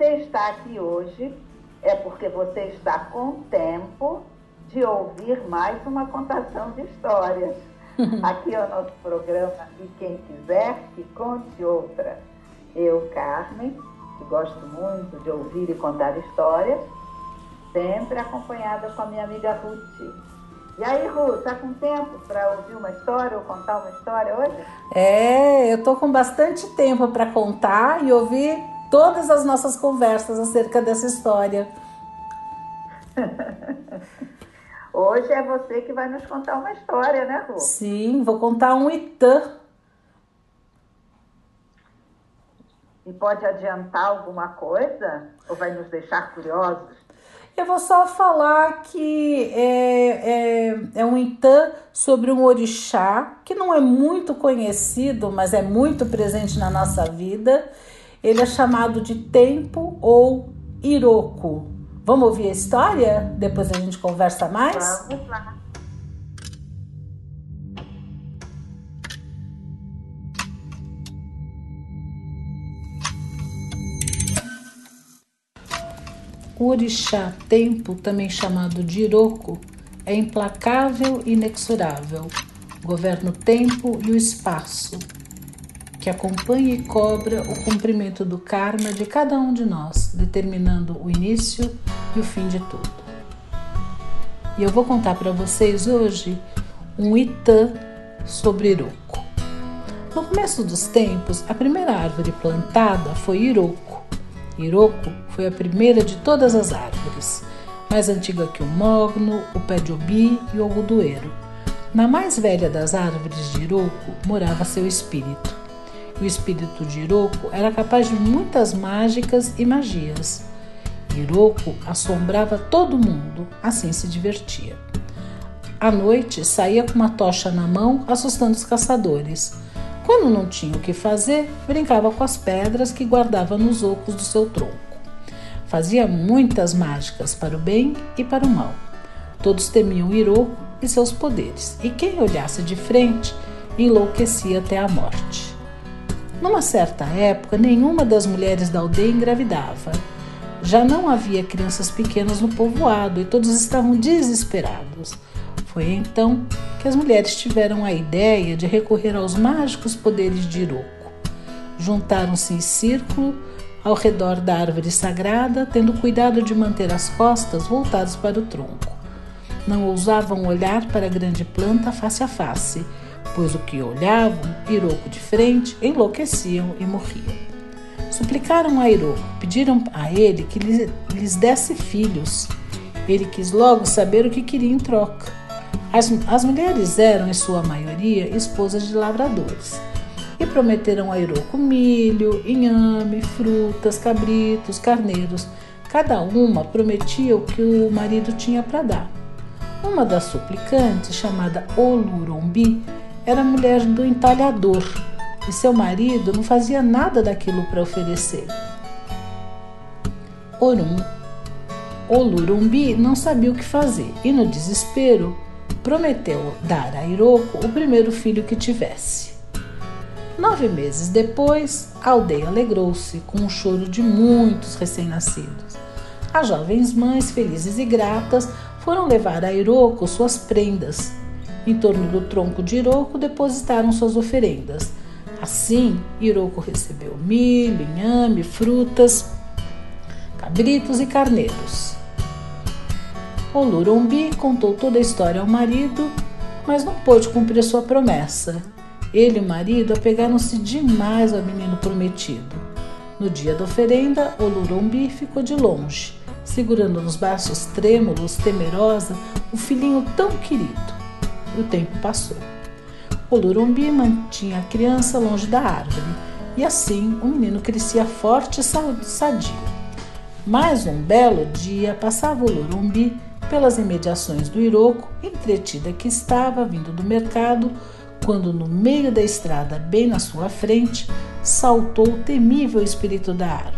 Você está aqui hoje, é porque você está com tempo de ouvir mais uma contação de histórias. Aqui é o nosso programa E Quem Quiser Que Conte Outra. Eu, Carmen, que gosto muito de ouvir e contar histórias, sempre acompanhada com a minha amiga Ruth. E aí, Ruth, tá com tempo para ouvir uma história ou contar uma história hoje? É, eu tô com bastante tempo para contar e ouvir todas as nossas conversas acerca dessa história. Hoje é você que vai nos contar uma história, né, Ru? Sim, vou contar um Itã. E pode adiantar alguma coisa? Ou vai nos deixar curiosos? Eu vou só falar que é, é, é um Itã sobre um orixá que não é muito conhecido, mas é muito presente na nossa vida. Ele é chamado de Tempo ou Iroko. Vamos ouvir a história? Depois a gente conversa mais? Vamos lá. O orixá tempo, também chamado de Iroko, é implacável e inexorável, governa o tempo e o espaço, que acompanha e cobra o cumprimento do karma de cada um de nós, determinando o início e o fim de tudo. E eu vou contar para vocês hoje um Itã sobre Iroko. No começo dos tempos, a primeira árvore plantada foi Iroko. Iroko foi a primeira de todas as árvores, mais antiga que o mogno, o pé de obi e o algodoeiro. Na mais velha das árvores de Iroko morava seu espírito. O espírito de Iroko era capaz de muitas mágicas e magias. Iroko assombrava todo mundo, assim se divertia. À noite saía com uma tocha na mão, assustando os caçadores. Quando não tinha o que fazer, brincava com as pedras que guardava nos ocos do seu tronco. Fazia muitas mágicas para o bem e para o mal. Todos temiam Iroko e seus poderes, e quem olhasse de frente enlouquecia até a morte. Numa certa época, nenhuma das mulheres da aldeia engravidava. Já não havia crianças pequenas no povoado e todos estavam desesperados. Foi então que as mulheres tiveram a ideia de recorrer aos mágicos poderes de Iroko. Juntaram-se em círculo ao redor da árvore sagrada, tendo cuidado de manter as costas voltadas para o tronco. Não ousavam olhar para a grande planta face a face pois o que olhavam Iroko de frente enlouqueciam e morriam. Suplicaram a Iroko, pediram a ele que lhes desse filhos. Ele quis logo saber o que queria em troca. As, as mulheres eram, em sua maioria, esposas de lavradores e prometeram a Iroko milho, inhame, frutas, cabritos, carneiros. Cada uma prometia o que o marido tinha para dar. Uma das suplicantes, chamada Olurombi, era mulher do entalhador e seu marido não fazia nada daquilo para oferecer. Orum, Olurumbi não sabia o que fazer e, no desespero, prometeu dar a Iroko o primeiro filho que tivesse. Nove meses depois, a aldeia alegrou-se com o choro de muitos recém-nascidos. As jovens mães, felizes e gratas, foram levar a Iroko suas prendas em torno do tronco de Iroko depositaram suas oferendas. Assim, Iroko recebeu milho, inhame, frutas, cabritos e carneiros. Olurumbi contou toda a história ao marido, mas não pôde cumprir sua promessa. Ele e o marido apegaram-se demais ao menino prometido. No dia da oferenda, Olurumbi ficou de longe, segurando nos braços trêmulos, temerosa, o filhinho tão querido. O tempo passou. O Lurumbi mantinha a criança longe da árvore, e assim o menino crescia forte e sadio. Mais um belo dia passava o Lurumbi pelas imediações do Iroco, entretida que estava vindo do mercado, quando no meio da estrada, bem na sua frente, saltou o temível espírito da árvore.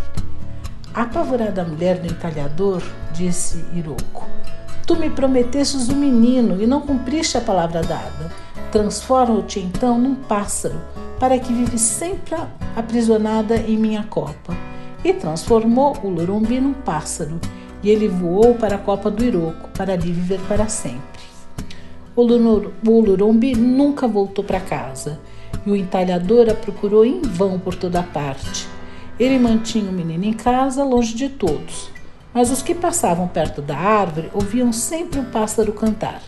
Apavorada mulher do entalhador, disse Iroco: Tu me prometestes um menino e não cumpriste a palavra dada. Transforma-te então num pássaro, para que vive sempre aprisionada em minha copa. E transformou o Lurumbi num pássaro, e ele voou para a copa do Iroco, para ali viver para sempre. O Lurumbi nunca voltou para casa, e o entalhador a procurou em vão por toda parte. Ele mantinha o menino em casa, longe de todos, mas os que passavam perto da árvore ouviam sempre um pássaro cantar,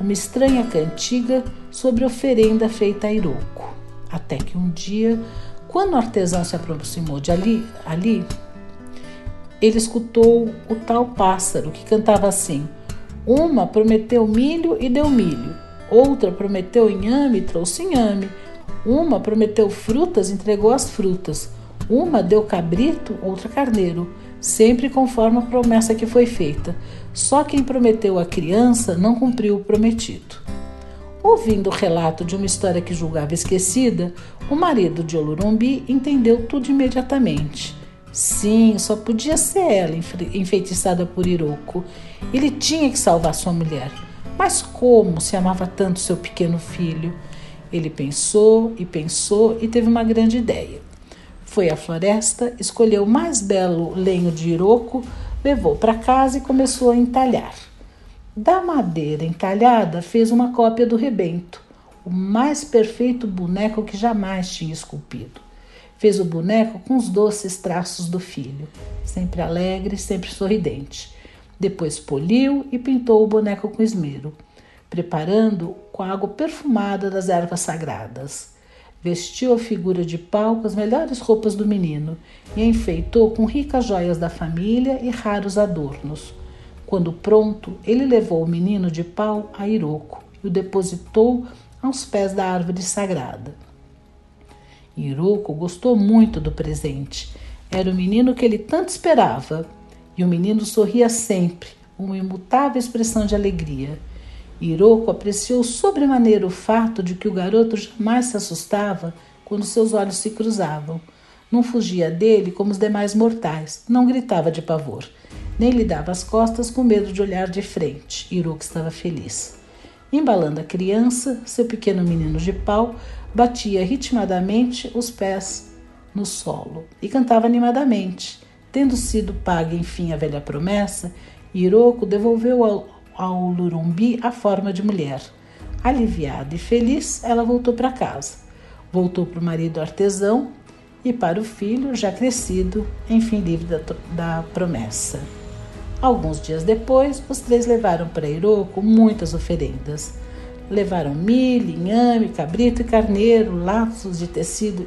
uma estranha cantiga sobre oferenda feita a Iroco. Até que um dia, quando o artesão se aproximou de ali, ali ele escutou o tal pássaro que cantava assim: Uma prometeu milho e deu milho, outra prometeu inhame e trouxe inhame, uma prometeu frutas e entregou as frutas, uma deu cabrito, outra carneiro, sempre conforme a promessa que foi feita. Só quem prometeu a criança não cumpriu o prometido. Ouvindo o relato de uma história que julgava esquecida, o marido de Olurumbi entendeu tudo imediatamente. Sim, só podia ser ela enfeitiçada por Iroko. Ele tinha que salvar sua mulher. Mas como se amava tanto seu pequeno filho? Ele pensou e pensou e teve uma grande ideia. Foi à floresta, escolheu o mais belo lenho de iroco, levou para casa e começou a entalhar. Da madeira entalhada, fez uma cópia do rebento, o mais perfeito boneco que jamais tinha esculpido. Fez o boneco com os doces traços do filho, sempre alegre, sempre sorridente. Depois poliu e pintou o boneco com esmero, preparando com a água perfumada das ervas sagradas. Vestiu a figura de pau com as melhores roupas do menino e a enfeitou com ricas joias da família e raros adornos. Quando pronto, ele levou o menino de pau a Iroco e o depositou aos pés da árvore sagrada. Iroco gostou muito do presente. Era o menino que ele tanto esperava. E o menino sorria sempre, uma imutável expressão de alegria. Iroko apreciou sobremaneira o fato de que o garoto jamais se assustava quando seus olhos se cruzavam. Não fugia dele como os demais mortais, não gritava de pavor, nem lhe dava as costas com medo de olhar de frente. Iroko estava feliz. Embalando a criança, seu pequeno menino de pau batia ritmadamente os pés no solo e cantava animadamente. Tendo sido paga enfim a velha promessa, Iroko devolveu ao, ao Lurumbi a forma de mulher. Aliviada e feliz, ela voltou para casa. Voltou para o marido artesão e para o filho, já crescido, enfim livre da, da promessa. Alguns dias depois, os três levaram para Iroko muitas oferendas. Levaram milho, inhame, cabrito e carneiro, laços de tecido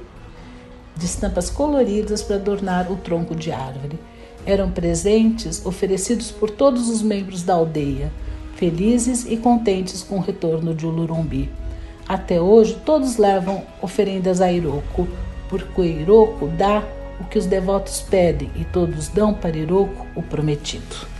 de estampas coloridas para adornar o tronco de árvore. Eram presentes oferecidos por todos os membros da aldeia, felizes e contentes com o retorno de Ulurumbi. Até hoje, todos levam oferendas a Iroko, porque Iroko dá o que os devotos pedem e todos dão para Iroko o prometido.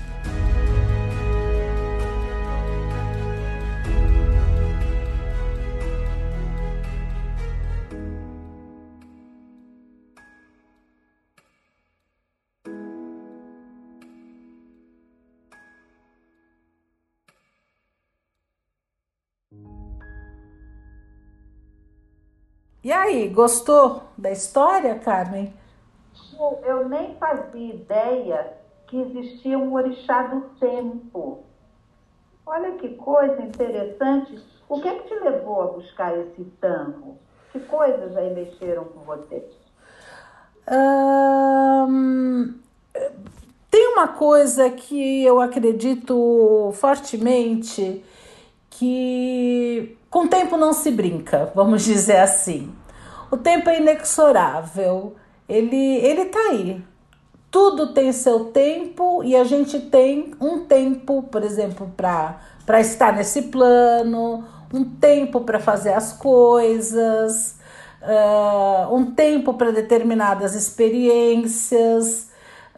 E aí, gostou da história, Carmen? Eu nem fazia ideia que existia um orixá do tempo. Olha que coisa interessante. O que é que te levou a buscar esse tango? Que coisas aí mexeram com você? tem uma coisa que eu acredito fortemente que com o tempo não se brinca, vamos dizer assim. O tempo é inexorável, ele, ele tá aí tudo tem seu tempo e a gente tem um tempo, por exemplo, para estar nesse plano, um tempo para fazer as coisas, uh, um tempo para determinadas experiências.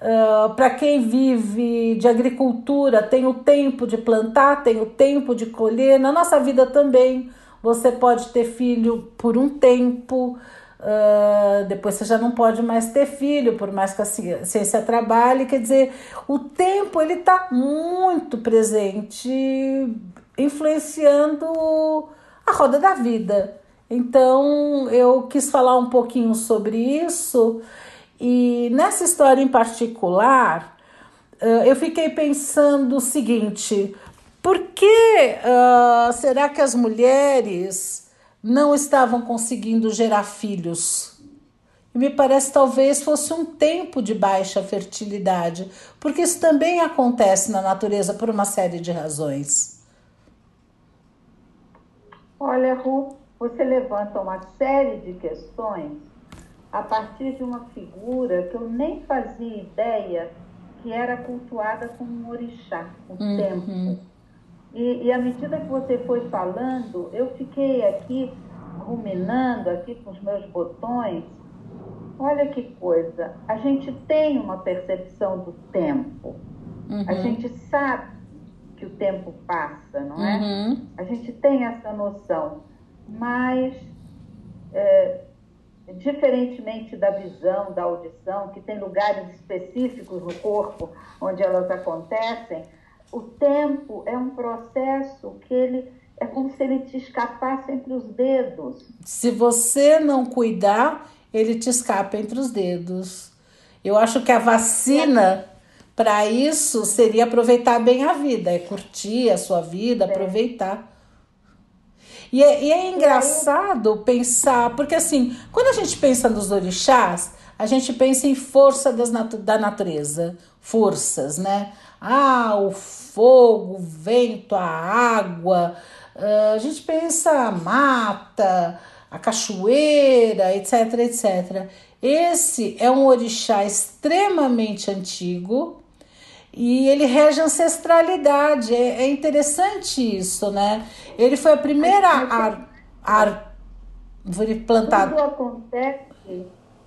Uh, para quem vive de agricultura, tem o tempo de plantar, tem o tempo de colher. Na nossa vida também, você pode ter filho por um tempo, Uh, depois você já não pode mais ter filho, por mais que a ciência trabalhe. Quer dizer, o tempo ele está muito presente, influenciando a roda da vida. Então eu quis falar um pouquinho sobre isso e nessa história em particular eu fiquei pensando o seguinte: por que uh, será que as mulheres não estavam conseguindo gerar filhos. E me parece talvez fosse um tempo de baixa fertilidade, porque isso também acontece na natureza por uma série de razões. Olha, Ru, você levanta uma série de questões a partir de uma figura que eu nem fazia ideia que era cultuada como um orixá, o uhum. tempo. E, e à medida que você foi falando, eu fiquei aqui ruminando aqui com os meus botões. Olha que coisa, a gente tem uma percepção do tempo. Uhum. A gente sabe que o tempo passa, não é? Uhum. A gente tem essa noção, mas é, diferentemente da visão, da audição, que tem lugares específicos no corpo onde elas acontecem, o tempo é um processo que ele é como se ele te escapasse entre os dedos. Se você não cuidar, ele te escapa entre os dedos. Eu acho que a vacina para isso seria aproveitar bem a vida, é curtir a sua vida, aproveitar. E é, e é engraçado pensar, porque assim, quando a gente pensa nos orixás, a gente pensa em força das natu da natureza, forças, né? Ah, o fogo, o vento, a água. Uh, a gente pensa a mata, a cachoeira, etc, etc. Esse é um orixá extremamente antigo e ele rege ancestralidade. É, é interessante isso, né? Ele foi a primeira árvore plantada. Tudo acontece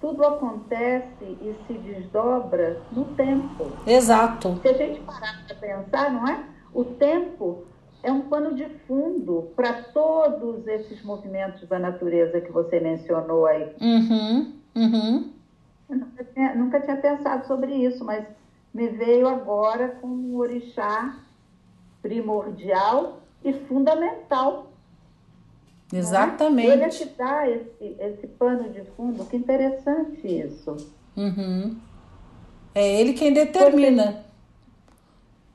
tudo acontece e se desdobra no tempo. Exato. Se a gente parar para pensar, não é? O tempo é um pano de fundo para todos esses movimentos da natureza que você mencionou aí. Uhum, uhum. Eu nunca tinha, nunca tinha pensado sobre isso, mas me veio agora com um orixá primordial e fundamental Exatamente. Ele é que dá esse, esse pano de fundo, que interessante isso. Uhum. É ele quem determina.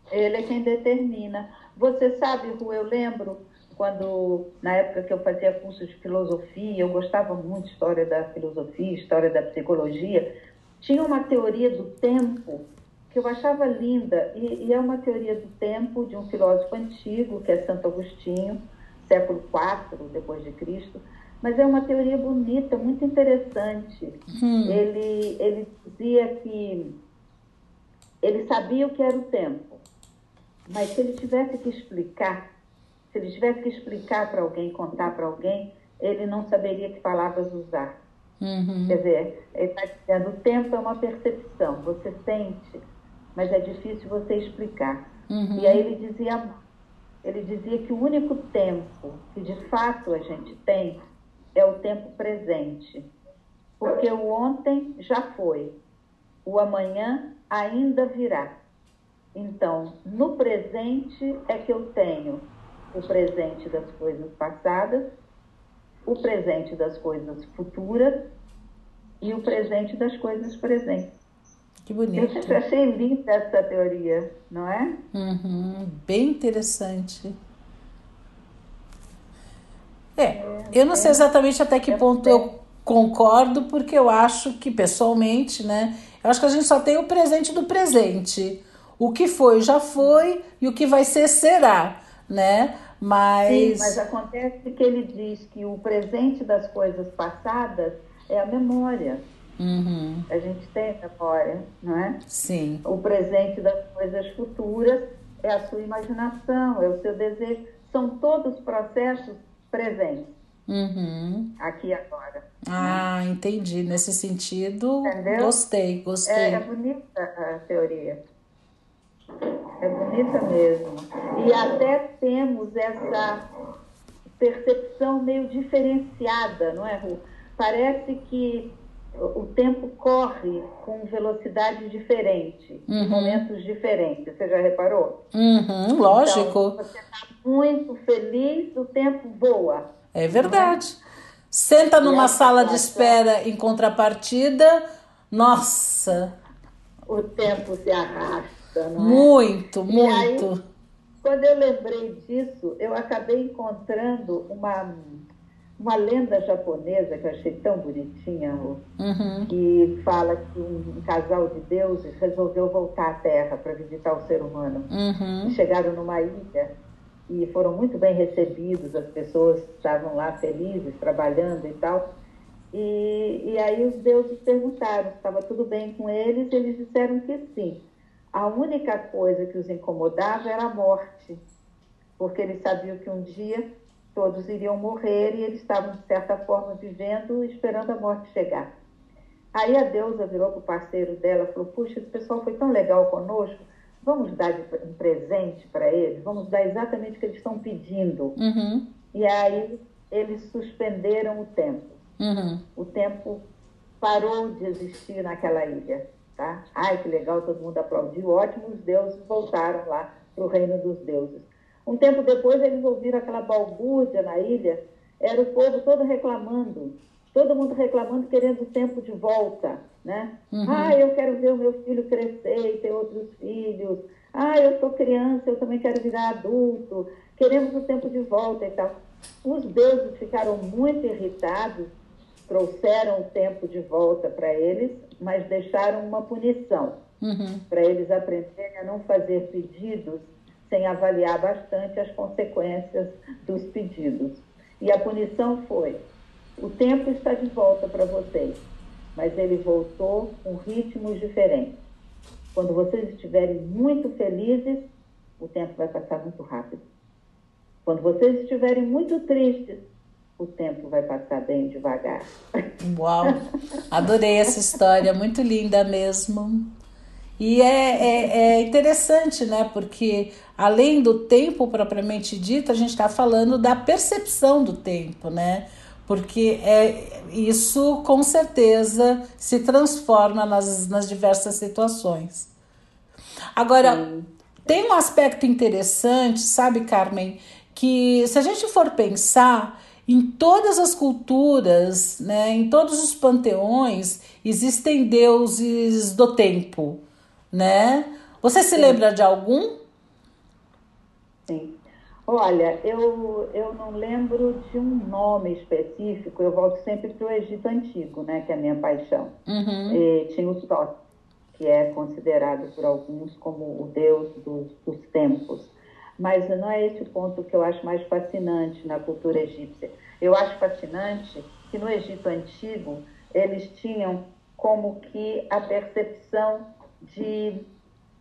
Você, ele é quem determina. Você sabe, Ru, eu lembro quando, na época que eu fazia curso de filosofia, eu gostava muito de história da filosofia, história da psicologia, tinha uma teoria do tempo que eu achava linda, e, e é uma teoria do tempo de um filósofo antigo, que é Santo Agostinho, século IV depois de Cristo, mas é uma teoria bonita, muito interessante. Hum. Ele, ele dizia que ele sabia o que era o tempo, mas se ele tivesse que explicar, se ele tivesse que explicar para alguém, contar para alguém, ele não saberia que palavras usar. Uhum. Quer dizer, ele está dizendo, o tempo é uma percepção, você sente, mas é difícil você explicar. Uhum. E aí ele dizia ele dizia que o único tempo que de fato a gente tem é o tempo presente, porque o ontem já foi, o amanhã ainda virá. Então, no presente é que eu tenho o presente das coisas passadas, o presente das coisas futuras e o presente das coisas presentes. Que bonito. Eu achei linda essa teoria, não é? Uhum, bem interessante. É, eu não sei exatamente até que ponto eu concordo, porque eu acho que, pessoalmente, né? Eu acho que a gente só tem o presente do presente. O que foi, já foi, e o que vai ser, será, né? Mas... Sim, mas acontece que ele diz que o presente das coisas passadas é a memória. Uhum. A gente tem memória, não é? Sim. O presente das coisas futuras é a sua imaginação, é o seu desejo. São todos processos presentes. Uhum. Aqui e agora. Ah, entendi. Nesse sentido, Entendeu? gostei, gostei. É, é bonita a teoria. É bonita mesmo. E até temos essa percepção meio diferenciada, não é, Ru? Parece que o tempo corre com velocidade diferente, em Uhum. momentos diferentes. Você já reparou? Uhum, lógico. Então, você está muito feliz, o tempo voa. É verdade. Senta numa sala de espera em contrapartida, nossa, O tempo se arrasta, não é? muito, E aí- muito. Quando eu lembrei disso, eu acabei encontrando uma, uma lenda japonesa que eu achei tão bonitinha, Ru, Uhum, que fala que um casal de deuses resolveu voltar à Terra para visitar o ser humano. uhum, E chegaram numa ilha e foram muito bem recebidos, as pessoas estavam lá felizes, trabalhando e tal. E, e aí os deuses perguntaram se estava tudo bem com eles, e eles disseram que sim. A única coisa que os incomodava era a morte, porque eles sabiam que um dia todos iriam morrer e eles estavam, de certa forma, vivendo, esperando a morte chegar. Aí a deusa virou para o parceiro dela e falou: Puxa, esse pessoal foi tão legal conosco, vamos dar um presente para eles, vamos dar exatamente o que eles estão pedindo. uhum, E aí eles suspenderam o tempo. uhum. O tempo parou de existir naquela ilha. Tá? Ai, que legal, todo mundo aplaudiu, ótimo, os deuses voltaram lá para o reino dos deuses. Um tempo depois eles ouviram aquela balbúrdia na ilha, era o povo todo reclamando, todo mundo reclamando, querendo o tempo de volta, né? Uhum. Ah, eu quero ver o meu filho crescer e ter outros filhos. Ah, eu sou criança, eu também quero virar adulto. Queremos o tempo de volta e tal. Os deuses ficaram muito irritados, trouxeram o tempo de volta para eles, mas deixaram uma punição Uhum. para eles aprenderem a não fazer pedidos sem avaliar bastante as consequências dos pedidos. E a punição foi: o tempo está de volta para vocês, mas ele voltou com ritmos diferentes. Quando vocês estiverem muito felizes, o tempo vai passar muito rápido. Quando vocês estiverem muito tristes, o tempo vai passar bem devagar. Uau, adorei essa história, muito linda mesmo. E é, é, é interessante, né? Porque além do tempo propriamente dito, a gente está falando da percepção do tempo, né? Porque é, isso com certeza se transforma nas, nas diversas situações. Agora, tem um aspecto interessante, sabe, Carmen, que se a gente for pensar em todas as culturas, né, em todos os panteões, existem deuses do tempo, né? Você se lembra de algum? Sim. Olha, eu, eu não lembro de um nome específico, eu volto sempre para o Egito Antigo, né, que é a minha paixão. Uhum. E tinha o Thoth, que é considerado por alguns como o deus dos, dos tempos. Mas não é esse o ponto que eu acho mais fascinante na cultura egípcia. Eu acho fascinante que no Egito Antigo eles tinham como que a percepção de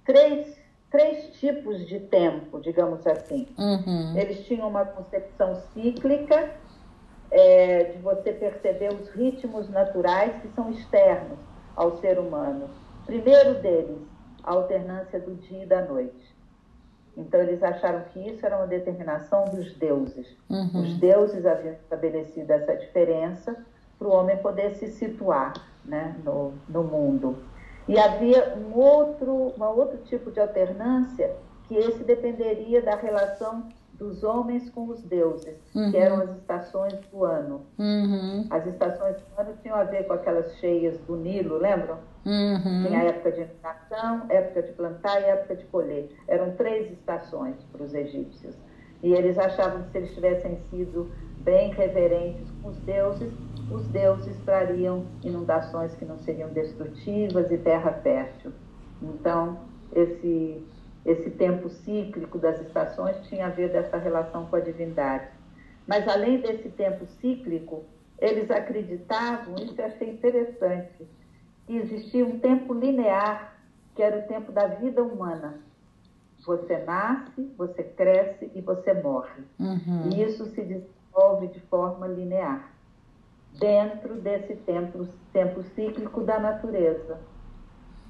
três, três tipos de tempo, digamos assim. Uhum. Eles tinham uma concepção cíclica, é, de você perceber os ritmos naturais que são externos ao ser humano. Primeiro deles, a alternância do dia e da noite. Então, eles acharam que isso era uma determinação dos deuses. Uhum. Os deuses haviam estabelecido essa diferença para o homem poder se situar né, no, no mundo. E havia um outro, uma outro tipo de alternância que esse dependeria da relação dos homens com os deuses, Uhum. que eram as estações do ano. Uhum. As estações do ano tinham a ver com aquelas cheias do Nilo, lembram? Uhum. Tinha a época de inundação, época de plantar e época de colher. Eram três estações para os egípcios. E eles achavam que se eles tivessem sido bem reverentes com os deuses, os deuses trariam inundações que não seriam destrutivas e terra fértil. Então, esse, esse tempo cíclico das estações tinha a ver dessa relação com a divindade. Mas, além desse tempo cíclico, eles acreditavam, isso eu achei interessante, que existia um tempo linear, que era o tempo da vida humana. Você nasce, você cresce e você morre. Uhum. E isso se desenvolve de forma linear, dentro desse tempo, tempo cíclico da natureza.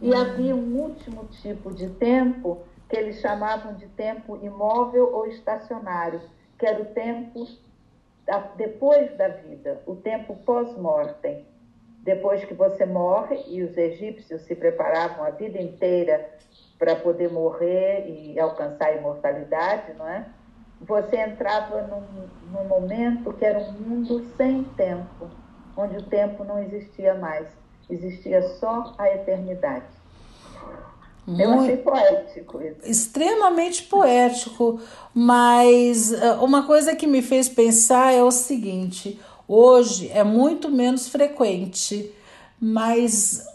E uhum. havia um último tipo de tempo que eles chamavam de tempo imóvel ou estacionário, que era o tempo depois da vida, o tempo pós-mortem. Depois que você morre, e os egípcios se preparavam a vida inteira para poder morrer e alcançar a imortalidade, não é? Você entrava num, num momento que era um mundo sem tempo, onde o tempo não existia mais, existia só a eternidade. Muito, Eu achei poético isso. Extremamente poético, mas eh, uma coisa que me fez pensar é o seguinte: hoje é muito menos frequente, mas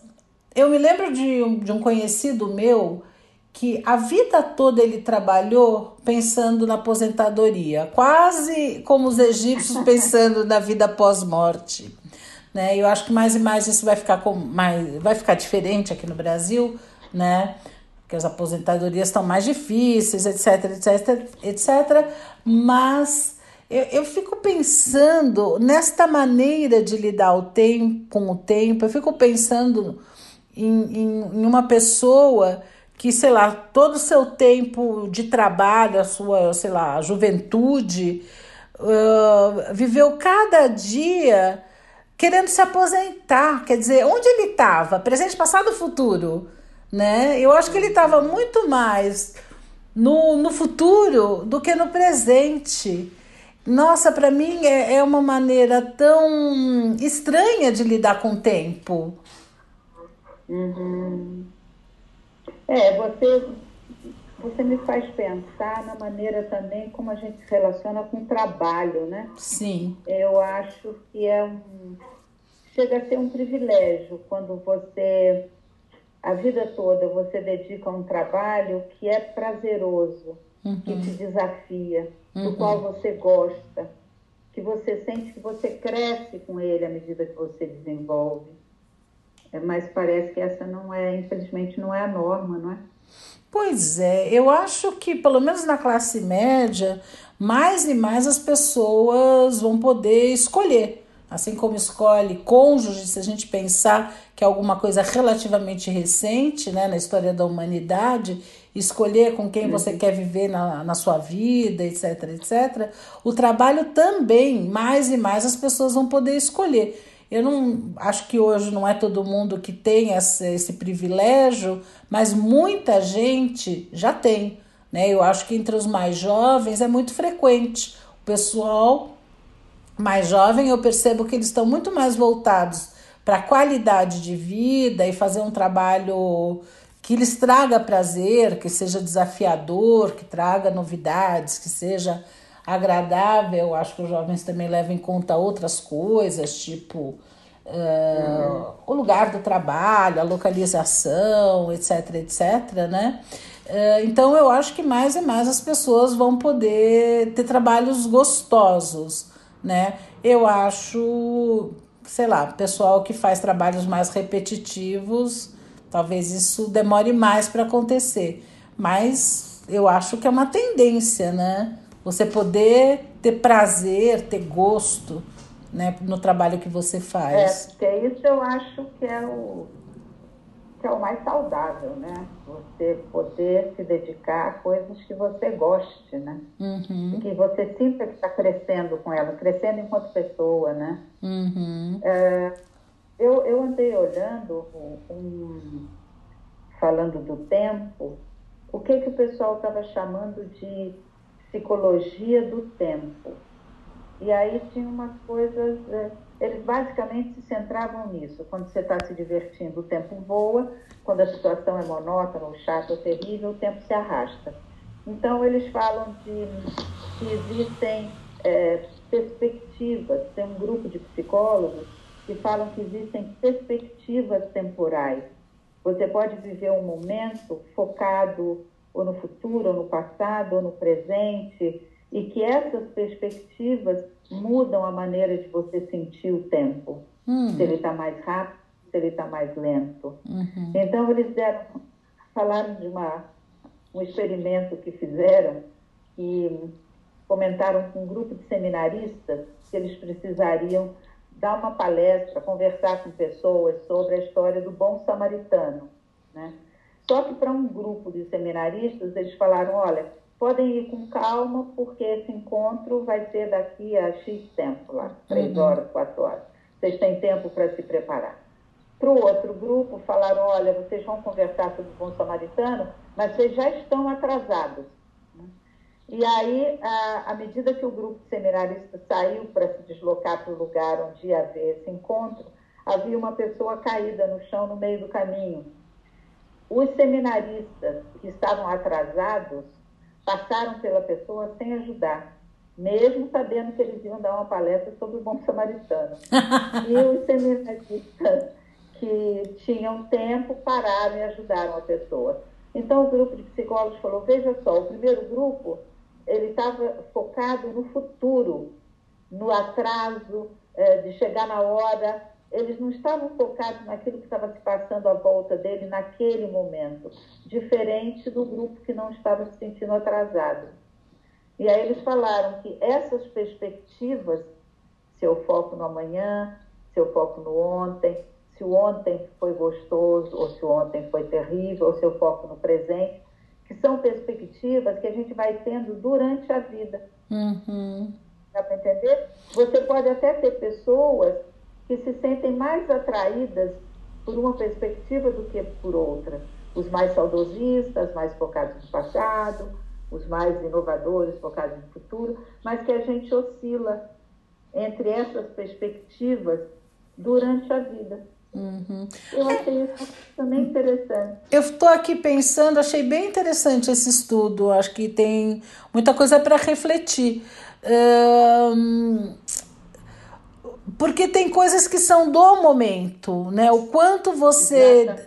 eu me lembro de um, de um conhecido meu que a vida toda ele trabalhou pensando na aposentadoria, quase como os egípcios pensando na vida pós-morte. Né? Eu acho que mais e mais isso vai ficar com mais, vai ficar diferente aqui no Brasil, né? Porque as aposentadorias estão mais difíceis, etc, etc, etc. Mas eu, eu fico pensando nesta maneira de lidar o tempo, com o tempo, eu fico pensando em, em, em uma pessoa que, sei lá, todo o seu tempo de trabalho, a sua, sei lá, juventude, uh, viveu cada dia querendo se aposentar. Quer dizer, onde ele estava? Presente, passado, futuro né? Eu acho que ele estava muito mais no, no futuro do que no presente. Nossa, para mim é, é uma maneira tão estranha de lidar com o tempo. Uhum. É, você, você me faz pensar na maneira também como a gente se relaciona com o trabalho, né? Sim. Eu acho que é um, chega a ser um privilégio quando você a vida toda você dedica a um trabalho que é prazeroso, uhum. que te desafia, uhum. do qual você gosta, que você sente que você cresce com ele à medida que você desenvolve. É, mas parece que essa não é, infelizmente, não é a norma, não é? Pois é, eu acho que pelo menos na classe média, mais e mais as pessoas vão poder escolher Assim como escolhe cônjuge, se a gente pensar que é alguma coisa relativamente recente né, na história da humanidade, escolher com quem você uhum. quer viver na, na sua vida, etc, etc, o trabalho também, mais e mais as pessoas vão poder escolher. Eu não acho que hoje não é todo mundo que tem esse, privilégio, mas muita gente já tem. Né? Eu acho que entre os mais jovens é muito frequente. O pessoal mais jovem, eu percebo que eles estão muito mais voltados para a qualidade de vida e fazer um trabalho que lhes traga prazer, que seja desafiador, que traga novidades, que seja agradável. Acho que os jovens também levam em conta outras coisas, tipo uh, uhum. o lugar do trabalho, a localização, etc, etc, né? Uh, então eu acho que mais e mais as pessoas vão poder ter trabalhos gostosos né? Eu acho, sei lá, pessoal que faz trabalhos mais repetitivos, talvez isso demore mais para acontecer. Mas eu acho que é uma tendência, né? Você poder ter prazer, ter gosto, né, no trabalho que você faz. É, porque isso eu acho que é o que é o mais saudável, né? Você poder se dedicar a coisas que você goste, né? Uhum. E que você sinta que está crescendo com ela, crescendo enquanto pessoa, né? Uhum. É, eu, eu andei olhando, um, falando do tempo, o que, que o pessoal estava chamando de psicologia do tempo. E aí tinha umas coisas... É, eles basicamente se centravam nisso. Quando você está se divertindo, o tempo voa. Quando a situação é monótona, ou chata, ou terrível, o tempo se arrasta. Então, eles falam de que existem é, perspectivas. Tem um grupo de psicólogos que falam que existem perspectivas temporais. Você pode viver um momento focado ou no futuro, ou no passado, ou no presente, e que essas perspectivas mudam a maneira de você sentir o tempo. Hum. Se ele está mais rápido, se ele está mais lento. Uhum. Então, eles deram, falaram de uma, um experimento que fizeram e comentaram com um grupo de seminaristas que eles precisariam dar uma palestra, conversar com pessoas sobre a história do bom samaritano. Né? Só que para um grupo de seminaristas, eles falaram: olha, podem ir com calma, porque esse encontro vai ser daqui a X tempo, lá, três uhum. horas, quatro horas. Vocês têm tempo para se preparar. Para o outro grupo, falaram: olha, vocês vão conversar sobre o bom samaritano, mas vocês já estão atrasados. E aí, à, à medida que o grupo seminarista saiu para se deslocar para o lugar onde ia haver esse encontro, havia uma pessoa caída no chão no meio do caminho. Os seminaristas que estavam atrasados passaram pela pessoa sem ajudar, mesmo sabendo que eles iam dar uma palestra sobre o bom samaritano. e os seminaristas que tinham tempo pararam e ajudaram a pessoa. Então o grupo de psicólogos falou: veja só, o primeiro grupo ele estava focado no futuro, no atraso, é, de chegar na hora. Eles não estavam focados naquilo que estava se passando à volta dele naquele momento, diferente do grupo que não estava se sentindo atrasado. E aí eles falaram que essas perspectivas, se eu foco no amanhã, se eu foco no ontem, se o ontem foi gostoso, ou se o ontem foi terrível, ou se eu foco no presente, que são perspectivas que a gente vai tendo durante a vida. Uhum. Dá para entender? Você pode até ter pessoas que se sentem mais atraídas por uma perspectiva do que por outra. Os mais saudosistas, mais focados no passado, os mais inovadores, focados no futuro, mas que a gente oscila entre essas perspectivas durante a vida. Uhum. Eu achei isso também interessante. Eu estou aqui pensando, achei bem interessante esse estudo. Acho que tem muita coisa para refletir. Porque tem coisas que são do momento, né? O quanto você Exato.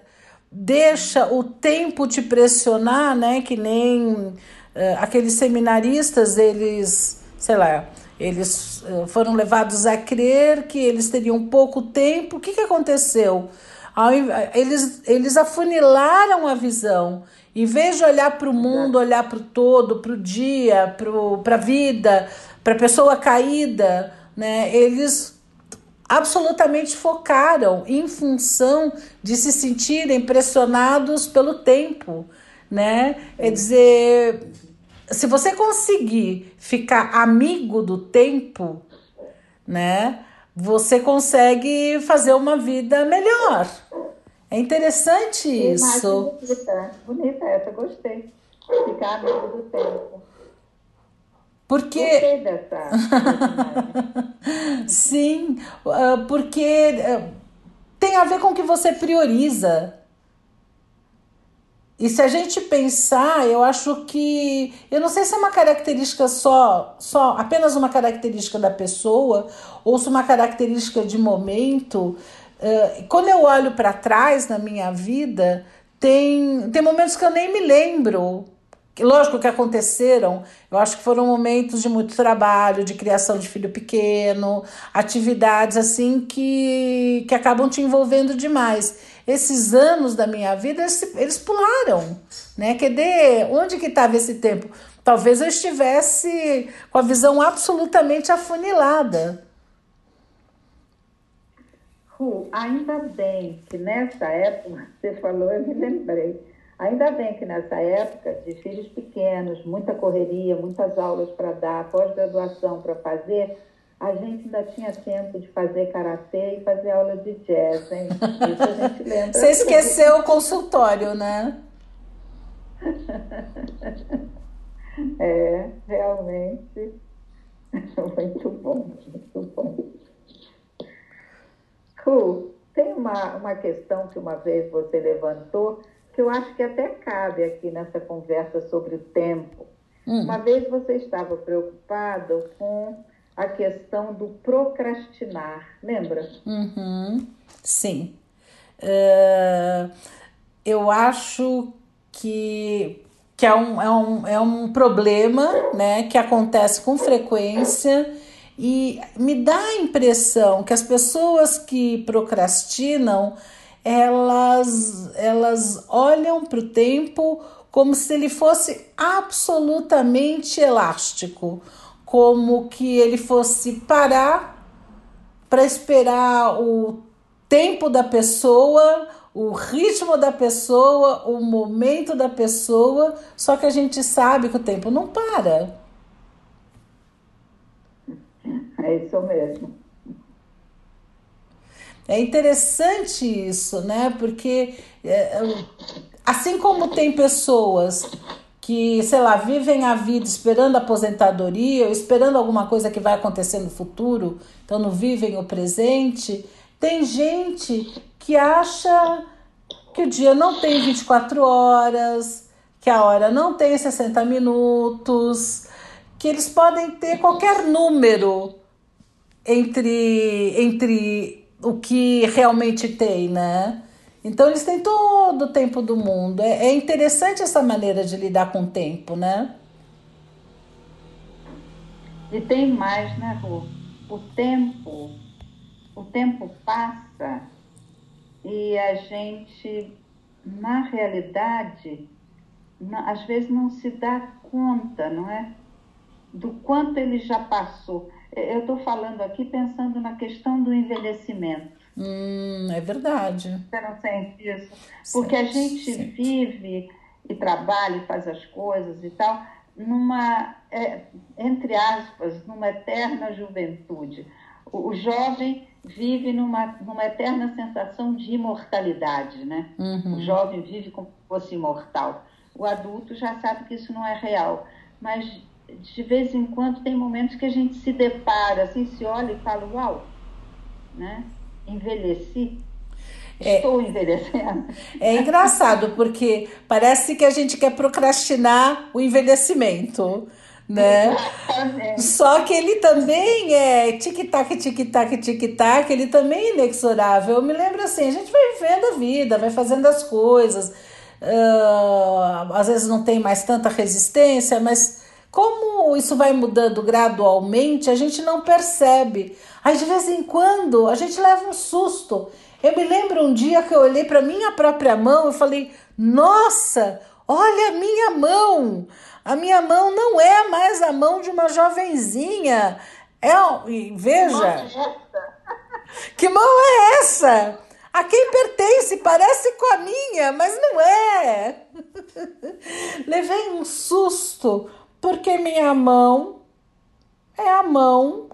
deixa o tempo te pressionar, né? Que nem uh, aqueles seminaristas, eles, sei lá, eles eh, foram levados a crer que eles teriam pouco tempo. O que, que aconteceu? Eles, eles afunilaram a visão. Em vez de olhar para o mundo, olhar para o todo, para o dia, para a vida, para a pessoa caída, né? eles absolutamente focaram em função de se sentirem pressionados pelo tempo. Né? Quer dizer, se você conseguir ficar amigo do tempo, né, você consegue fazer uma vida melhor. É interessante isso. Bonita, bonita essa, gostei. Ficar amigo do tempo. Porque. Sim, ah, porque ah, tem a ver com o que você prioriza. E se a gente pensar, eu acho que. Eu não sei se é uma característica só, só apenas uma característica da pessoa, ou se uma característica de momento. Uh, quando eu olho para trás na minha vida, tem, tem momentos que eu nem me lembro. Lógico que aconteceram, eu acho que foram momentos de muito trabalho, de criação de filho pequeno, atividades assim que, que acabam te envolvendo demais esses anos da minha vida, eles, eles pularam, né? Cadê? Onde que estava esse tempo? Talvez eu estivesse com a visão absolutamente afunilada. Ru, ainda bem que nessa época, você falou, eu me lembrei. Ainda bem que nessa época de filhos pequenos, muita correria, muitas aulas para dar, pós-graduação para fazer, a gente ainda tinha tempo de fazer karatê e fazer aula de jazz, hein? Isso a gente lembra. Você esqueceu o consultório, né? é, realmente. Muito bom, muito bom. Cu, tem uma, uma questão que uma vez você levantou, que eu acho que até cabe aqui nessa conversa sobre o tempo. Hum. Uma vez você estava preocupado com a questão do procrastinar, lembra? Uhum, sim. Uh, eu acho que, que é, um, é, um, é um problema né, que acontece com frequência E me dá a impressão que as pessoas que procrastinam, elas, elas olham para o tempo como se ele fosse absolutamente elástico, como que ele fosse parar para esperar o tempo da pessoa, o ritmo da pessoa, o momento da pessoa, só que a gente sabe que o tempo não para. É isso mesmo. É interessante isso, né? Porque é, assim como tem pessoas que, sei lá, vivem a vida esperando a aposentadoria ou esperando alguma coisa que vai acontecer no futuro, então não vivem o presente, tem gente que acha que o dia não tem 24 horas, que a hora não tem 60 minutos, que eles podem ter qualquer número entre, entre o que realmente tem, né? Então eles têm todo o tempo do mundo. É, é interessante essa maneira de lidar com o tempo, né? E tem mais, né, Ru? O tempo, o tempo passa e a gente, na realidade, às vezes não se dá conta, não é? Do quanto ele já passou. Eu estou falando aqui pensando na questão do envelhecimento. Hum, é verdade. Você não sente isso? Porque a gente vive e trabalha e faz as coisas e tal, numa, é, entre aspas, numa eterna juventude. O, o, jovem vive numa, numa eterna sensação de imortalidade, né? Uhum. O jovem vive como se fosse imortal. O adulto já sabe que isso não é real, mas de vez em quando tem momentos que a gente se depara, assim, se olha e fala, uau, né? Envelheci, é, Estou envelhecendo. É engraçado, porque parece que a gente quer procrastinar o envelhecimento, né? Exatamente. Só que ele também é tic-tac, tic-tac, tic-tac, ele também é inexorável. Eu me lembro assim, a gente vai vivendo a vida, vai fazendo as coisas. Uh, às vezes não tem mais tanta resistência, mas como isso vai mudando gradualmente, a gente não percebe. Aí de vez em quando a gente leva um susto. Eu me lembro um dia que eu olhei para minha própria mão e falei: Nossa, olha a minha mão! A minha mão não é mais a mão de uma jovenzinha. É, veja. Que mão é essa? A quem pertence? Parece com a minha, mas não é. Levei um susto porque minha mão é a mão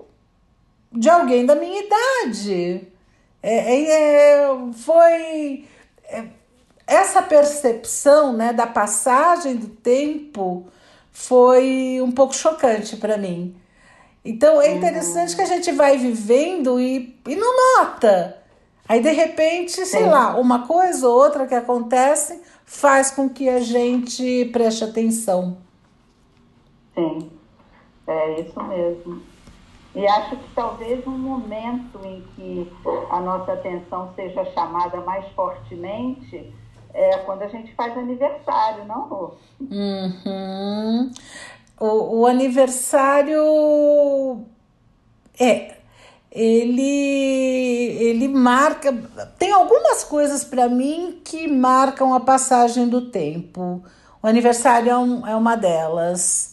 de alguém da minha idade. É, é, é, foi é, essa percepção né, da passagem do tempo foi um pouco chocante para mim. Então é interessante uhum. que a gente vai vivendo e, e não nota. Aí de repente, sei Sim. lá, uma coisa ou outra que acontece faz com que a gente preste atenção. Sim, é isso mesmo. E acho que talvez um momento em que a nossa atenção seja chamada mais fortemente é quando a gente faz aniversário, não, Rô? Uhum. O, o aniversário é ele ele marca tem algumas coisas para mim que marcam a passagem do tempo o aniversário é, um, é uma delas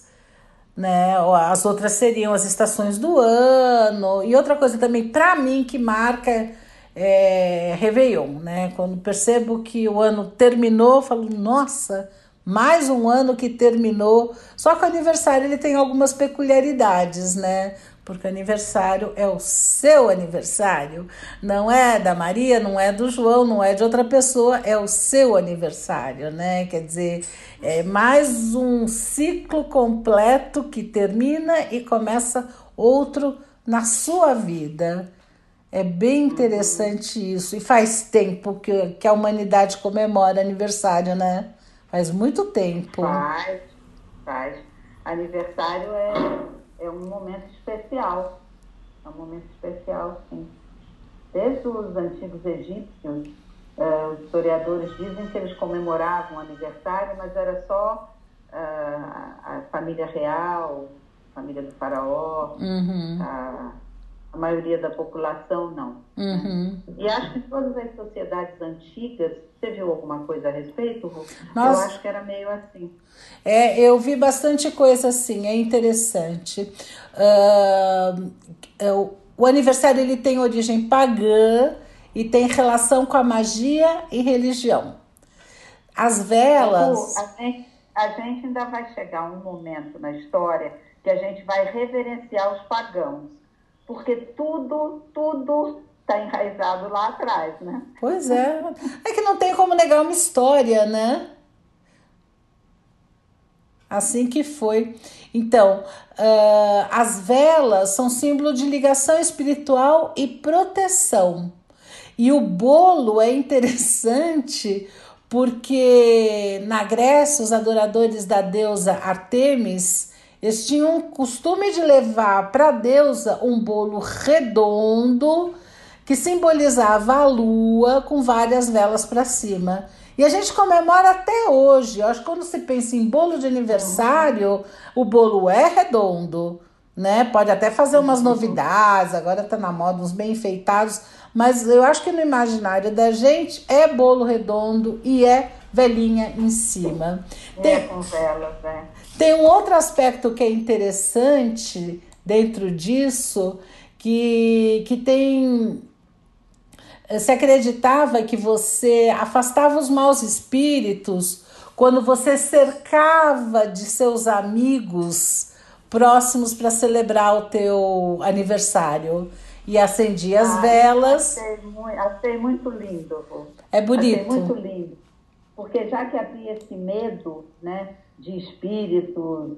né? As outras seriam as estações do ano. E outra coisa também, para mim, que marca é Réveillon, né? Quando percebo que o ano terminou, falo, nossa, mais um ano que terminou. Só que o aniversário ele tem algumas peculiaridades, né? Porque aniversário é o seu aniversário, não é da Maria, não é do João, não é de outra pessoa, é o seu aniversário, né? Quer dizer, é mais um ciclo completo que termina e começa outro na sua vida. É bem interessante isso. E faz tempo que, que a humanidade comemora aniversário, né? Faz muito tempo. Faz, faz. Aniversário é é um momento especial. É um momento especial, sim. Desde os antigos egípcios, eh, os historiadores dizem que eles comemoravam o aniversário, mas era só uh, a família real, família do faraó, uhum. a, a, maioria da população não. Uhum. E acho que todas as sociedades antigas, você viu alguma coisa a respeito, Ru? Eu acho que era meio assim. É, eu vi bastante coisa assim, é interessante. Uh, o aniversário ele tem origem pagã e tem relação com a magia e religião. As velas. A gente, a gente ainda vai chegar um momento na história que a gente vai reverenciar os pagãos, porque tudo, tudo está enraizado lá atrás, né? Pois é. É que não tem como negar uma história, né? Assim que foi. Então, uh, as velas são símbolo de ligação espiritual e proteção. E o bolo é interessante porque na Grécia os adoradores da deusa Artemis eles tinham o costume de levar para a deusa um bolo redondo que simbolizava a lua com várias velas para cima. E a gente comemora até hoje. Eu acho que quando se pensa em bolo de aniversário, o bolo é redondo, né? Pode até fazer umas novidades, agora tá na moda uns bem enfeitados, mas eu acho que no imaginário da gente é bolo redondo e é velhinha em cima. É, tem, é com velas, né? Tem um outro aspecto que é interessante dentro disso, que, que tem. Se acreditava que você afastava os maus espíritos quando você cercava de seus amigos próximos para celebrar o teu aniversário e acendia as velas. Achei muito, achei muito lindo. É bonito. Achei muito lindo. Porque já que havia esse medo né, de espíritos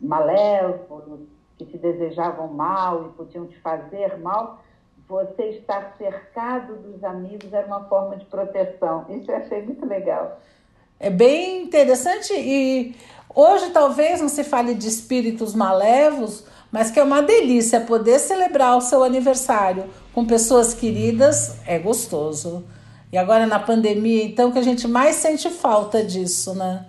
malévolos que te desejavam mal e podiam te fazer mal, você estar cercado dos amigos era uma forma de proteção. Isso eu achei muito legal. É bem interessante e hoje talvez não se fale de espíritos malévolos, mas que é uma delícia poder celebrar o seu aniversário com pessoas queridas, é gostoso. E agora na pandemia, então, que a gente mais sente falta disso, né?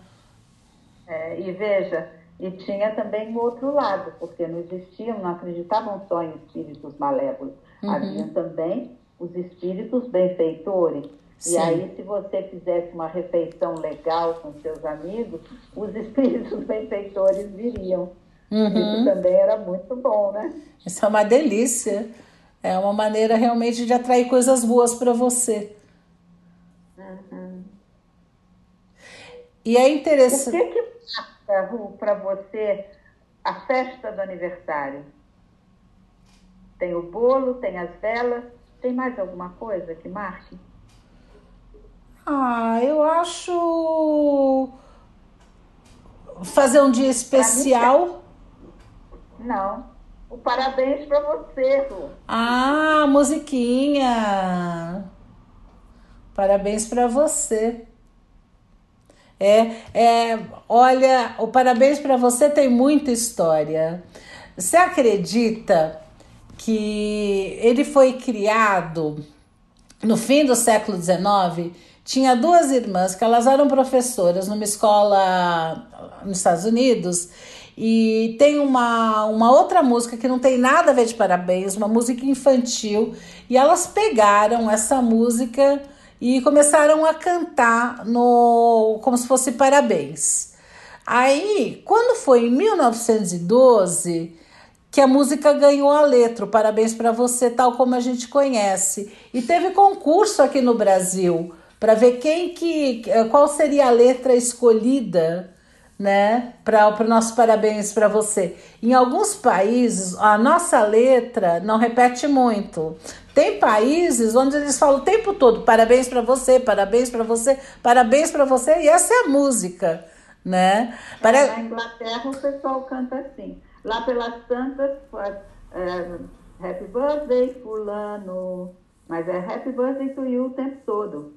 É, e veja, e tinha também o outro lado, porque não existiam, não acreditavam só em espíritos malévolos, uhum. havia também os espíritos benfeitores. Sim. E aí, se você fizesse uma refeição legal com seus amigos, os espíritos benfeitores viriam. Uhum. Isso também era muito bom, né? Isso é uma delícia. É uma maneira realmente de atrair coisas boas para você. Uhum. E é interessante. O que, que marca, Ru, para você a festa do aniversário? Tem o bolo, tem as velas, tem mais alguma coisa que marque? Ah, eu acho fazer um dia especial. Não. O parabéns para você, Ru. Ah, musiquinha. Parabéns para você. É, é, olha, o parabéns para você tem muita história. Você acredita que ele foi criado no fim do século XIX? Tinha duas irmãs que elas eram professoras numa escola nos Estados Unidos e tem uma, uma outra música que não tem nada a ver de parabéns, uma música infantil. E elas pegaram essa música e começaram a cantar no como se fosse parabéns. Aí, quando foi em 1912 que a música ganhou a letra, Parabéns para você, tal como a gente conhece. E teve concurso aqui no Brasil para ver quem que qual seria a letra escolhida né? Para o nosso parabéns para você. Em alguns países, a nossa letra não repete muito. Tem países onde eles falam o tempo todo parabéns para você, parabéns para você, parabéns para você, e essa é a música, né? Para... Na Inglaterra o pessoal canta assim. Lá pelas tantas, é, Happy Birthday, Fulano. Mas é Happy Birthday to you o tempo todo.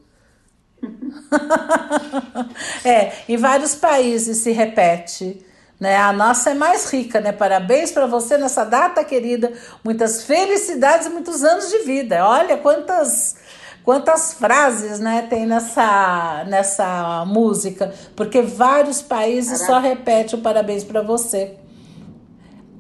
é, em vários países se repete. Né? A nossa é mais rica, né? Parabéns para você nessa data querida. Muitas felicidades e muitos anos de vida. Olha quantas quantas frases, né, tem nessa nessa música, porque vários países Caraca. só repetem o parabéns para você.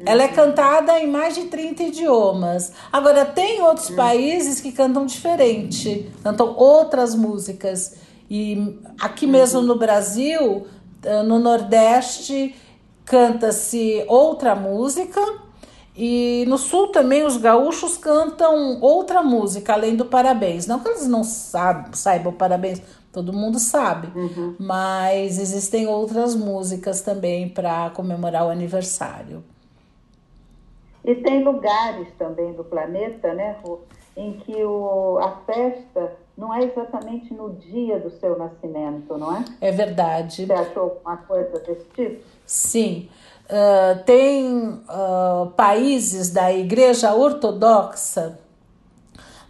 Ela é cantada em mais de 30 idiomas. Agora, tem outros países que cantam diferente, cantam outras músicas. E aqui mesmo no Brasil, eh, no Nordeste, canta-se outra música. E no sul também os gaúchos cantam outra música, além do parabéns. Não que eles não saibam, saibam parabéns, todo mundo sabe. Uhum. Mas existem outras músicas também para comemorar o aniversário. E tem lugares também do planeta, né, Ru, em que o, a festa não é exatamente no dia do seu nascimento, não é? É verdade. Você achou alguma coisa desse tipo? Sim. Uh, tem uh, países da Igreja Ortodoxa.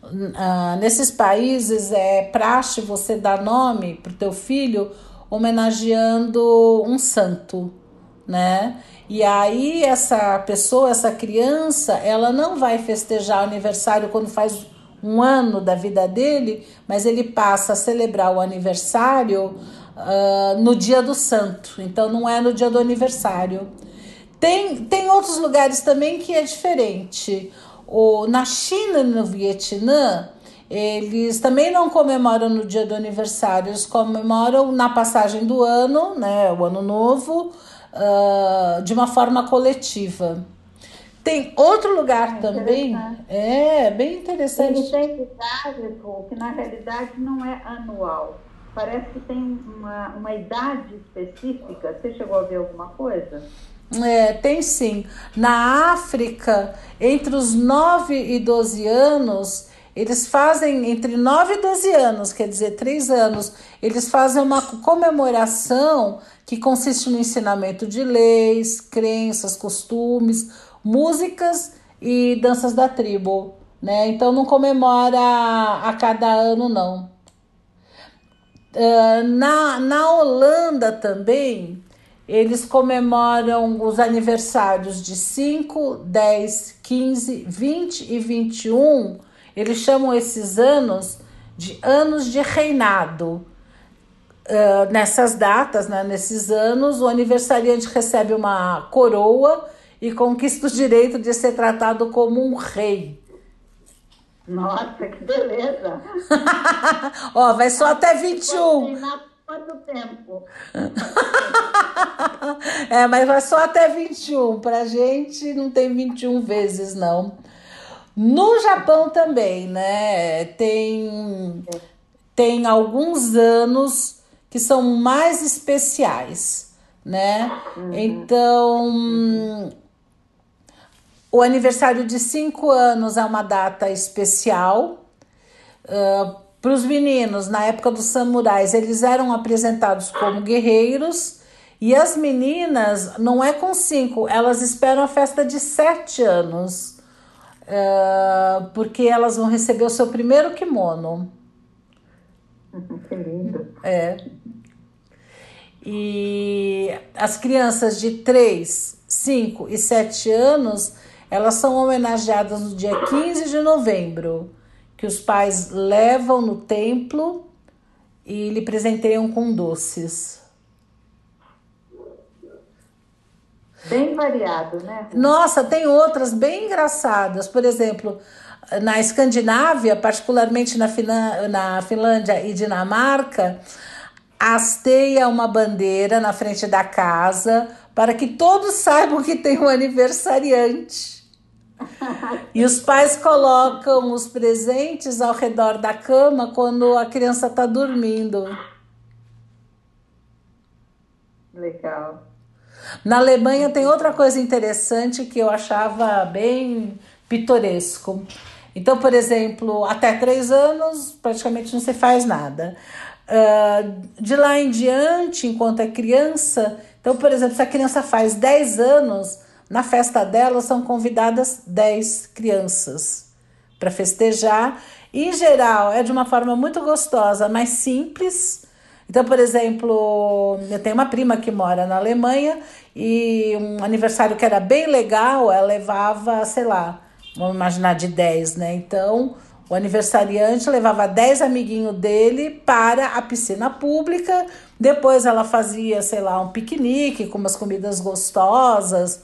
Uh, nesses países é praxe você dar nome para o teu filho homenageando um santo, né? E aí essa pessoa, essa criança, ela não vai festejar o aniversário quando faz um ano da vida dele, mas ele passa a celebrar o aniversário uh, no dia do santo. Então não é no dia do aniversário. Tem, tem outros lugares também que é diferente. O, na China e no Vietnã, eles também não comemoram no dia do aniversário, eles comemoram na passagem do ano, né, o ano novo, uh, de uma forma coletiva. Tem outro lugar é também, é bem interessante. Ele tem idade, que na realidade não é anual. Parece que tem uma, uma idade específica. Você chegou a ver alguma coisa? É, tem sim. Na África, entre os 9 e 12 anos, eles fazem entre 9 e 12 anos, quer dizer, 3 anos, eles fazem uma comemoração que consiste no ensinamento de leis, crenças, costumes, músicas e danças da tribo, né? Então não comemora a cada ano, não. Uh, na, na Holanda também, eles comemoram os aniversários de 5, 10, 15, 20 e 21. Eles chamam esses anos de anos de reinado. Uh, nessas datas, né, nesses anos, o aniversariante recebe uma coroa e conquista o direito de ser tratado como um rei. Nossa, que beleza! Ó, vai só até 21. Quanto tempo? é, mas vai só até 21. Pra gente não tem 21 vezes, não. No Japão também, né? Tem, tem alguns anos que são mais especiais, né? Uhum. Então. O aniversário de cinco anos é uma data especial. Uh, Para os meninos, na época dos samurais, eles eram apresentados como guerreiros. E as meninas, não é com cinco, elas esperam a festa de sete anos. Uh, porque elas vão receber o seu primeiro kimono. Que lindo. É. E as crianças de 3, 5 e 7 anos elas são homenageadas no dia 15 de novembro, que os pais levam no templo e lhe presenteiam com doces. Bem variado, né? Nossa, tem outras bem engraçadas. Por exemplo, na Escandinávia, particularmente na, Finlândia, na Finlândia e Dinamarca, hasteia uma bandeira na frente da casa para que todos saibam que tem um aniversariante. E os pais colocam os presentes ao redor da cama quando a criança está dormindo. Legal. Na Alemanha tem outra coisa interessante que eu achava bem pitoresco. Então, por exemplo, até três anos praticamente não se faz nada. Uh, de lá em diante, enquanto é criança, então, por exemplo, se a criança faz 10 anos, na festa dela são convidadas 10 crianças para festejar. Em geral, é de uma forma muito gostosa, mas simples. Então, por exemplo, eu tenho uma prima que mora na Alemanha e um aniversário que era bem legal, ela levava, sei lá, vamos imaginar de 10, né? Então, o aniversariante levava 10 amiguinhos dele para a piscina pública. Depois ela fazia, sei lá, um piquenique com umas comidas gostosas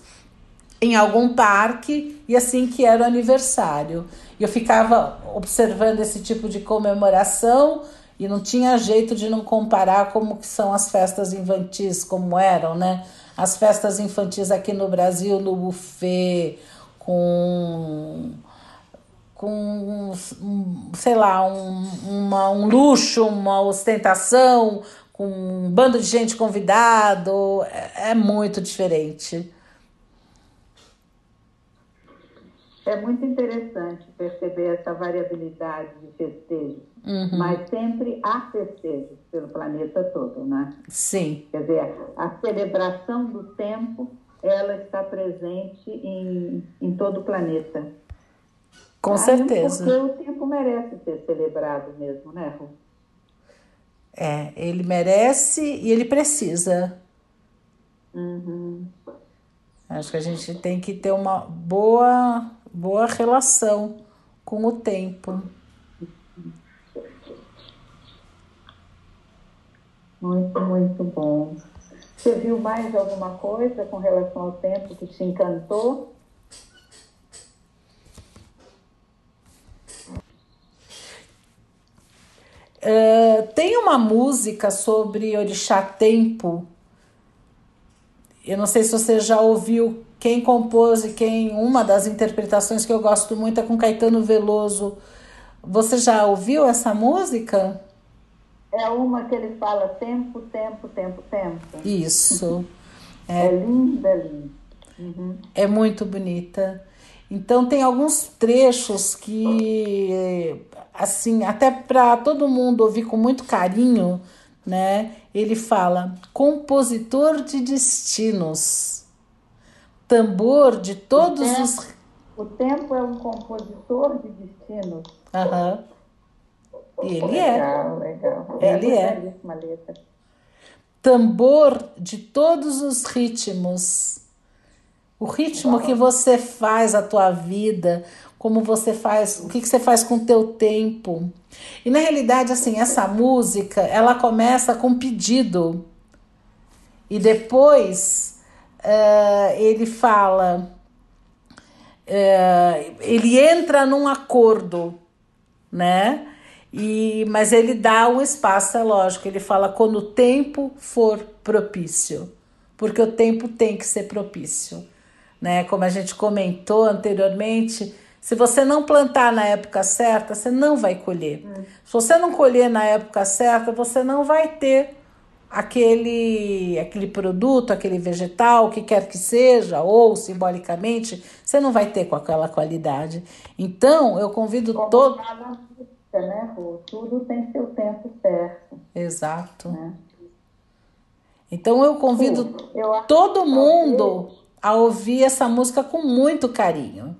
em algum parque e assim que era o aniversário. Eu ficava observando esse tipo de comemoração e não tinha jeito de não comparar como que são as festas infantis, como eram, né? As festas infantis aqui no Brasil, no buffet, com com sei lá, um, uma, um luxo, uma ostentação, com um bando de gente convidado, é, é muito diferente. É muito interessante perceber essa variabilidade de festejos, uhum. mas sempre há festejos pelo planeta todo, né? Sim. Quer dizer, a celebração do tempo, ela está presente em, em todo o planeta. Com ah, certeza. Porque o tempo merece ser celebrado mesmo, né, Ru? É, ele merece e ele precisa. Uhum. Acho que a gente tem que ter uma boa, boa relação com o tempo. Muito, muito bom. Você viu mais alguma coisa com relação ao tempo que te encantou? Uh, tem uma música sobre Orixá Tempo. Eu não sei se você já ouviu quem compôs e quem. Uma das interpretações que eu gosto muito é com Caetano Veloso. Você já ouviu essa música? É uma que ele fala tempo, tempo, tempo, tempo. Isso. É, é linda, linda. Uhum. É muito bonita. Então tem alguns trechos que assim, até para todo mundo ouvir com muito carinho, né? Ele fala: compositor de destinos, tambor de todos o tempo, os. O tempo é um compositor de destinos. Aham. E ele legal, é. Legal, Ele é. Tambor de todos os ritmos. O ritmo que você faz a tua vida, como você faz, o que, que você faz com o teu tempo. E na realidade, assim, essa música, ela começa com pedido. E depois uh, ele fala, uh, ele entra num acordo, né? E, mas ele dá um espaço, é lógico, ele fala quando o tempo for propício, porque o tempo tem que ser propício, né? Como a gente comentou anteriormente, se você não plantar na época certa, você não vai colher. Hum. Se você não colher na época certa, você não vai ter aquele aquele produto, aquele vegetal, o que quer que seja, ou simbolicamente, você não vai ter com aquela qualidade. Então, eu convido Como Né, Rô? Tudo tem seu tempo certo. Exato. Né? Então eu convido eu todo mundo a ouvir essa música com muito carinho.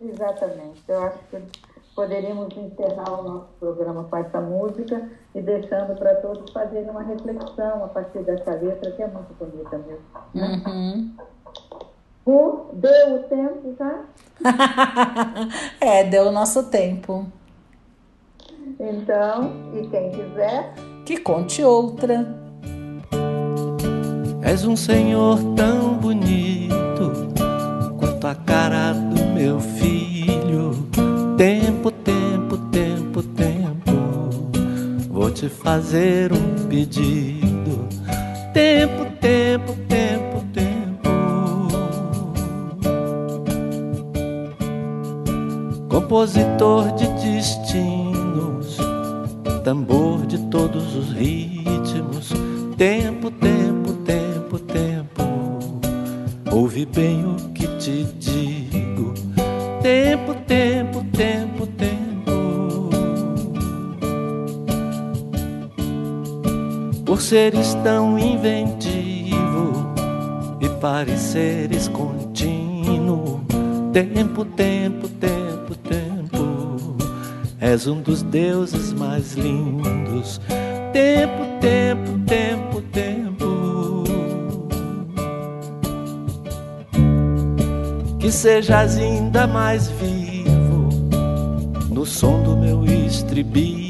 Exatamente. Eu acho que poderíamos encerrar o nosso programa com essa música e deixando para todos fazerem uma reflexão a partir dessa letra, que é muito bonita mesmo. Né? Uhum. O, deu o tempo já? é, deu o nosso tempo. Então, e quem quiser. Que conte outra. És um senhor tão bonito quanto a cara do meu filho. Tempo, tempo, tempo, tempo. Vou te fazer um pedido. Tempo, tempo, tempo, tempo. Compositor de destinos, tambor de todos os ritmos. Tempo, tempo, tempo, tempo. Ouve bem o que te digo. Tempo, tempo, tempo, tempo. Por seres tão inventivo e pareceres contínuo. Tempo, Um dos deuses mais lindos. Tempo, tempo, tempo, tempo. que sejas ainda mais vivo no som do meu estribilho.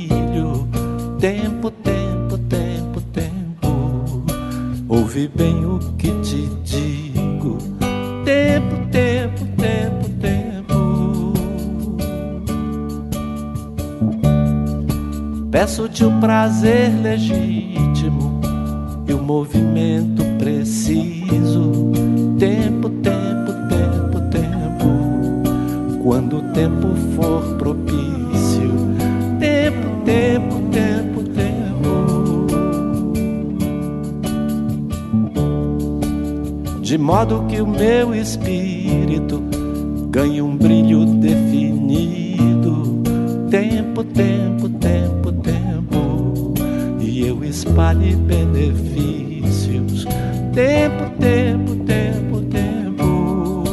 Prazer legítimo espalhe benefícios. Tempo, tempo, tempo, tempo.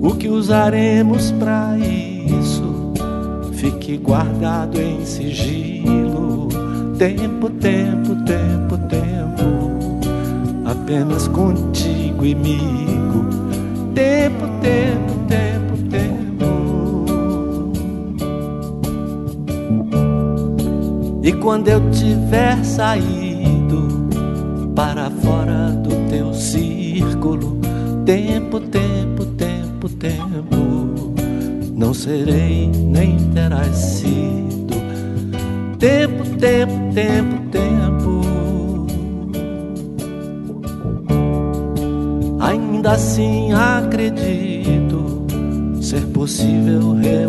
O que usaremos para isso? Fique guardado em sigilo. Tempo, tempo, tempo, tempo. Apenas contigo e migo. Tempo, tempo, tempo, quando eu tiver saído para fora do teu círculo, tempo, tempo, tempo, tempo, não serei nem terás sido. Tempo, tempo, tempo, tempo. Ainda assim acredito ser possível reunirmos-nos.